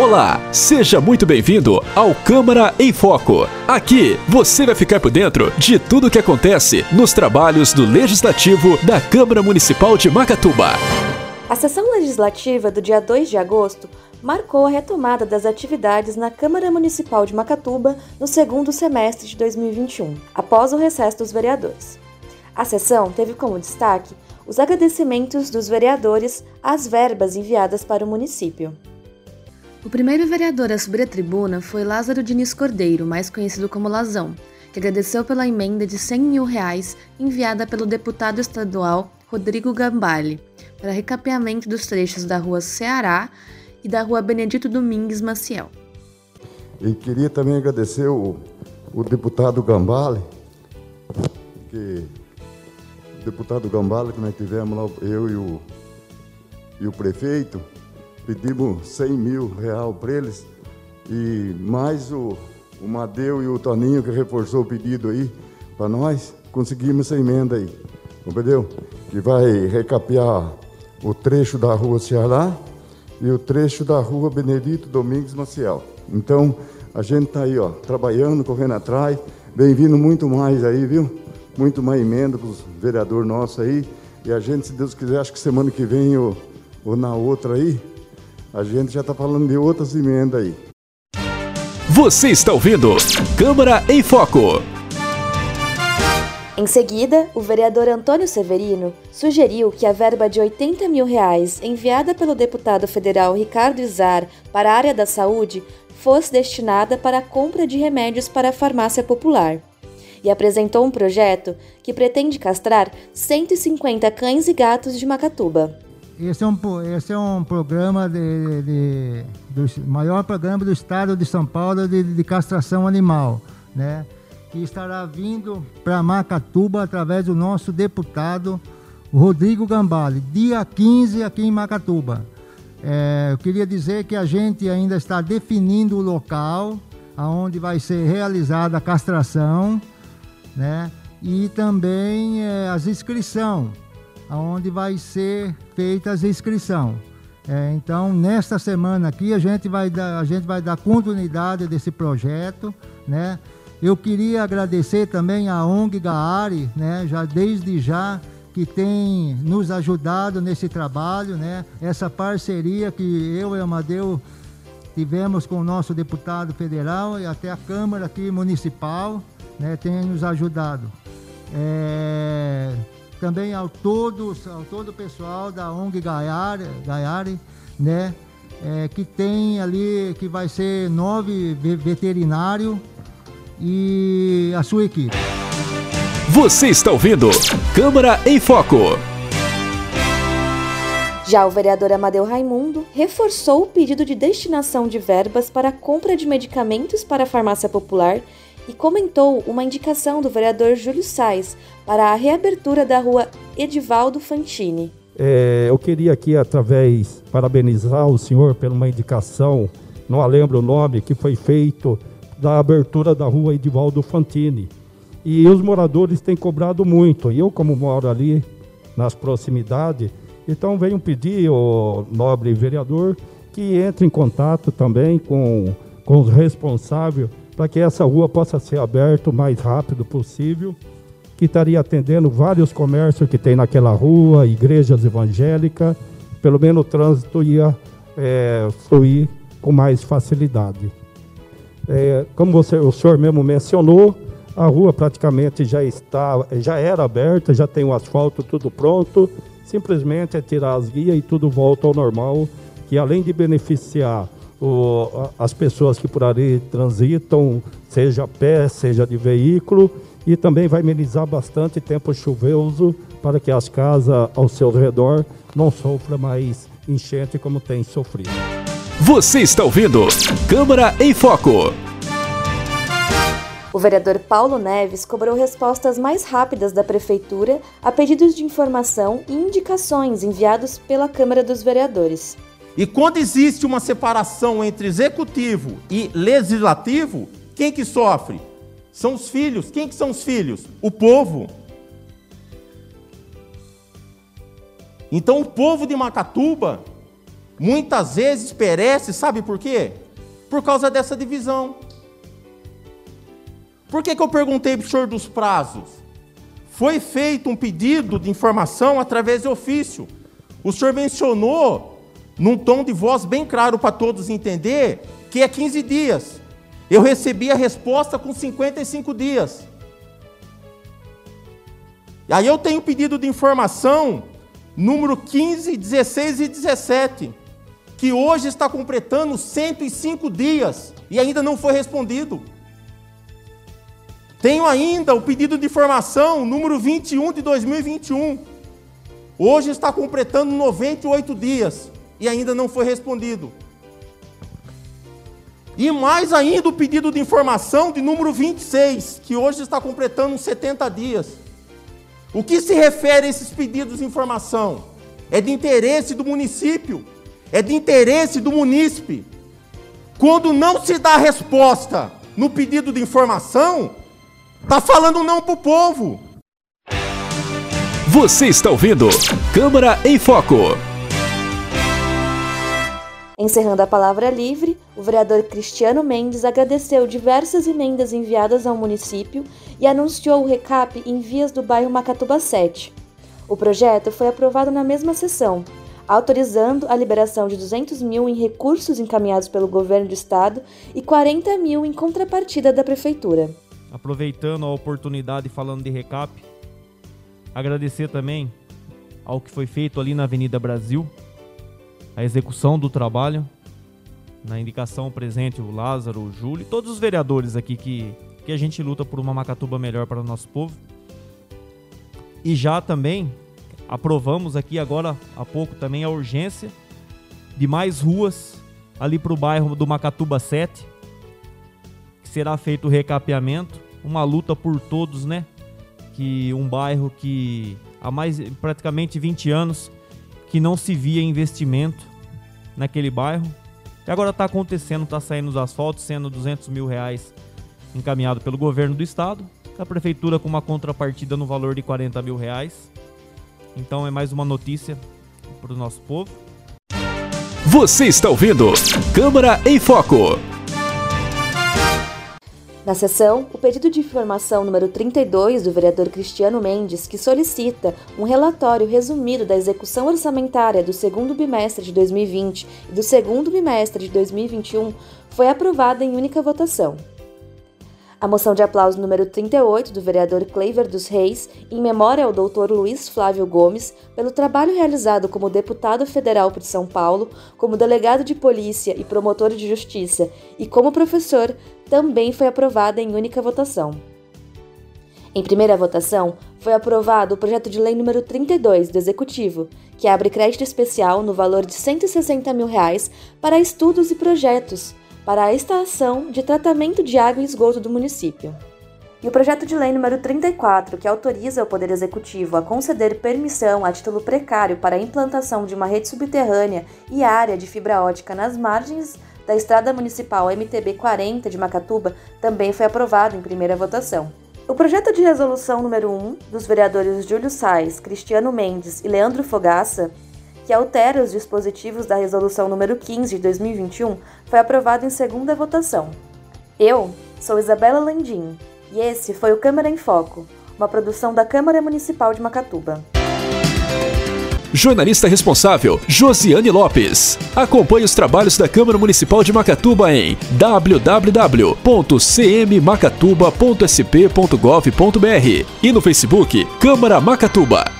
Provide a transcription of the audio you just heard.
Olá, seja muito bem-vindo ao Câmara em Foco. Aqui você vai ficar por dentro de tudo o que acontece nos trabalhos do Legislativo da Câmara Municipal de Macatuba. A sessão legislativa do dia 2 de agosto marcou a retomada das atividades na Câmara Municipal de Macatuba no segundo semestre de 2021, após o recesso dos vereadores. A sessão teve como destaque os agradecimentos dos vereadores às verbas enviadas para o município. O primeiro vereador a subir a tribuna foi Lázaro Diniz Cordeiro, mais conhecido como Lazão, que agradeceu pela emenda de 100 mil reais enviada pelo deputado estadual Rodrigo Gambale para recapeamento dos trechos da rua Ceará e da rua Benedito Domingues Maciel. E queria também agradecer o, o deputado Gambale, que o deputado Gambale que nós tivemos lá, eu e o, e o prefeito, pedimos 100 mil real para eles e mais o, o Madeu e o Toninho que reforçou o pedido aí para nós, conseguimos essa emenda aí, entendeu? Que vai recapear o trecho da rua Ceará e o trecho da rua Benedito Domingos Maciel. Então, a gente está aí, ó, trabalhando, correndo atrás, vem vindo muito mais aí, viu? Muito mais emenda para os vereadores nossos aí. E a gente, se Deus quiser, acho que semana que vem ou, ou na outra aí, a gente já está falando de outras emendas aí. Você está ouvindo Câmara em Foco. Em seguida, o vereador Antônio Severino sugeriu que a verba de 80 mil reais enviada pelo deputado federal Ricardo Izar para a área da saúde fosse destinada para a compra de remédios para a farmácia popular. E apresentou um projeto que pretende castrar 150 cães e gatos de Macatuba. Esse é um, esse é um programa de, de, do maior programa do estado de São Paulo de, de castração animal, né? Que estará vindo para Macatuba através do nosso deputado Rodrigo Gambale, dia 15 aqui em Macatuba. É, eu queria dizer que a gente ainda está definindo o local aonde vai ser realizada a castração, né? E também é, as inscrições onde vai ser feita as inscrições. É, então, nesta semana aqui, a gente, vai dar, a gente vai dar continuidade desse projeto, né? Eu queria agradecer também a ONG Gaari, né? Já desde já que tem nos ajudado nesse trabalho, né? Essa parceria que eu e Amadeu tivemos com o nosso deputado federal e até a Câmara aqui municipal, né? Tem nos ajudado. É, também ao todo, ao todo o pessoal da ONG Gaiare, Gaiare né? É, que tem ali, que vai ser nove veterinários e a sua equipe. Você está ouvindo Câmara em Foco. Já o vereador Amadeu Raimundo reforçou o pedido de destinação de verbas para a compra de medicamentos para a farmácia popular e comentou uma indicação do vereador Júlio Sais para a reabertura da rua Edivaldo Fantini. É, eu queria aqui, através, parabenizar o senhor por uma indicação, não lembro o nome, que foi feito da abertura da rua Edivaldo Fantini. E os moradores têm cobrado muito. E eu, como moro ali nas proximidades, então venho pedir ao nobre vereador que entre em contato também com, com os responsáveis para que essa rua possa ser aberta o mais rápido possível, que estaria atendendo vários comércios que tem naquela rua, igrejas evangélicas, pelo menos o trânsito ia é, fluir com mais facilidade. É, como você, o senhor mesmo mencionou, a rua praticamente já está, já era aberta, já tem o asfalto tudo pronto, simplesmente é tirar as guias e tudo volta ao normal, que além de beneficiar o, as pessoas que por ali transitam, seja a pé, seja de veículo, e também vai amenizar bastante tempo chuvoso para que as casas ao seu redor não sofram mais enchente como tem sofrido. Você está ouvindo Câmara em Foco. O vereador Paulo Neves cobrou respostas mais rápidas da Prefeitura a pedidos de informação e indicações enviados pela Câmara dos Vereadores. E quando existe uma separação entre executivo e legislativo, quem que sofre? São os filhos. Quem que são os filhos? O povo. Então o povo de Macatuba muitas vezes perece, sabe por quê? Por causa dessa divisão. Por que, que eu perguntei para o senhor dos prazos? Foi feito um pedido de informação através de ofício. O senhor mencionou, num tom de voz bem claro para todos entender, que é 15 dias. Eu recebi a resposta com 55 dias. E aí eu tenho pedido de informação número 15, 16 e 17, que hoje está completando 105 dias e ainda não foi respondido. Tenho ainda o pedido de informação número 21 de 2021. Hoje está completando 98 dias e ainda não foi respondido. E mais ainda o pedido de informação de número 26, que hoje está completando 70 dias. O que se refere a esses pedidos de informação? É de interesse do município, é de interesse do munícipe. Quando não se dá resposta no pedido de informação, está falando não para o povo. Você está ouvindo Câmara em Foco. Encerrando a palavra livre, o vereador Cristiano Mendes agradeceu diversas emendas enviadas ao município e anunciou o recap em vias do bairro Macatuba 7. O projeto foi aprovado na mesma sessão, autorizando a liberação de 200 mil em recursos encaminhados pelo governo do estado e 40 mil em contrapartida da prefeitura. Aproveitando a oportunidade falando de recap, agradecer também ao que foi feito ali na Avenida Brasil, a execução do trabalho. Na indicação presente o Lázaro, o Júlio, todos os vereadores aqui que, que a gente luta por uma Macatuba melhor para o nosso povo. E já também aprovamos aqui agora há pouco também a urgência de mais ruas ali para o bairro do Macatuba 7, que será feito o recapeamento, uma luta por todos, né? Que um bairro que há mais praticamente 20 anos que não se via investimento naquele bairro. E agora está acontecendo, está saindo os asfaltos, sendo 200 mil reais encaminhado pelo governo do estado, a prefeitura com uma contrapartida no valor de 40 mil reais. Então é mais uma notícia para o nosso povo. Você está ouvindo Câmara em Foco. Na sessão, o pedido de informação número 32 do vereador Cristiano Mendes, que solicita um relatório resumido da execução orçamentária do segundo bimestre de 2020 e do segundo bimestre de 2021, foi aprovada em única votação. A moção de aplauso número 38 do vereador Cleiver dos Reis, em memória ao Dr. Luiz Flávio Gomes, pelo trabalho realizado como deputado federal por São Paulo, como delegado de polícia e promotor de justiça e como professor, também foi aprovada em única votação. Em primeira votação, foi aprovado o projeto de lei número 32 do Executivo, que abre crédito especial no valor de 160 mil reais para estudos e projetos para a estação de tratamento de água e esgoto do município. E o projeto de lei número 34, que autoriza o Poder Executivo a conceder permissão a título precário para a implantação de uma rede subterrânea e área de fibra ótica nas margens da Estrada Municipal MTB 40 de Macatuba, também foi aprovado em primeira votação. O projeto de resolução número 1 dos vereadores Júlio Sais, Cristiano Mendes e Leandro Fogaça que altera os dispositivos da Resolução número 15 de 2021, foi aprovado em segunda votação. Eu sou Isabela Landim e esse foi o Câmara em Foco, uma produção da Câmara Municipal de Macatuba. Jornalista responsável, Josiane Lopes. Acompanhe os trabalhos da Câmara Municipal de Macatuba em www.cmmacatuba.sp.gov.br e no Facebook Câmara Macatuba.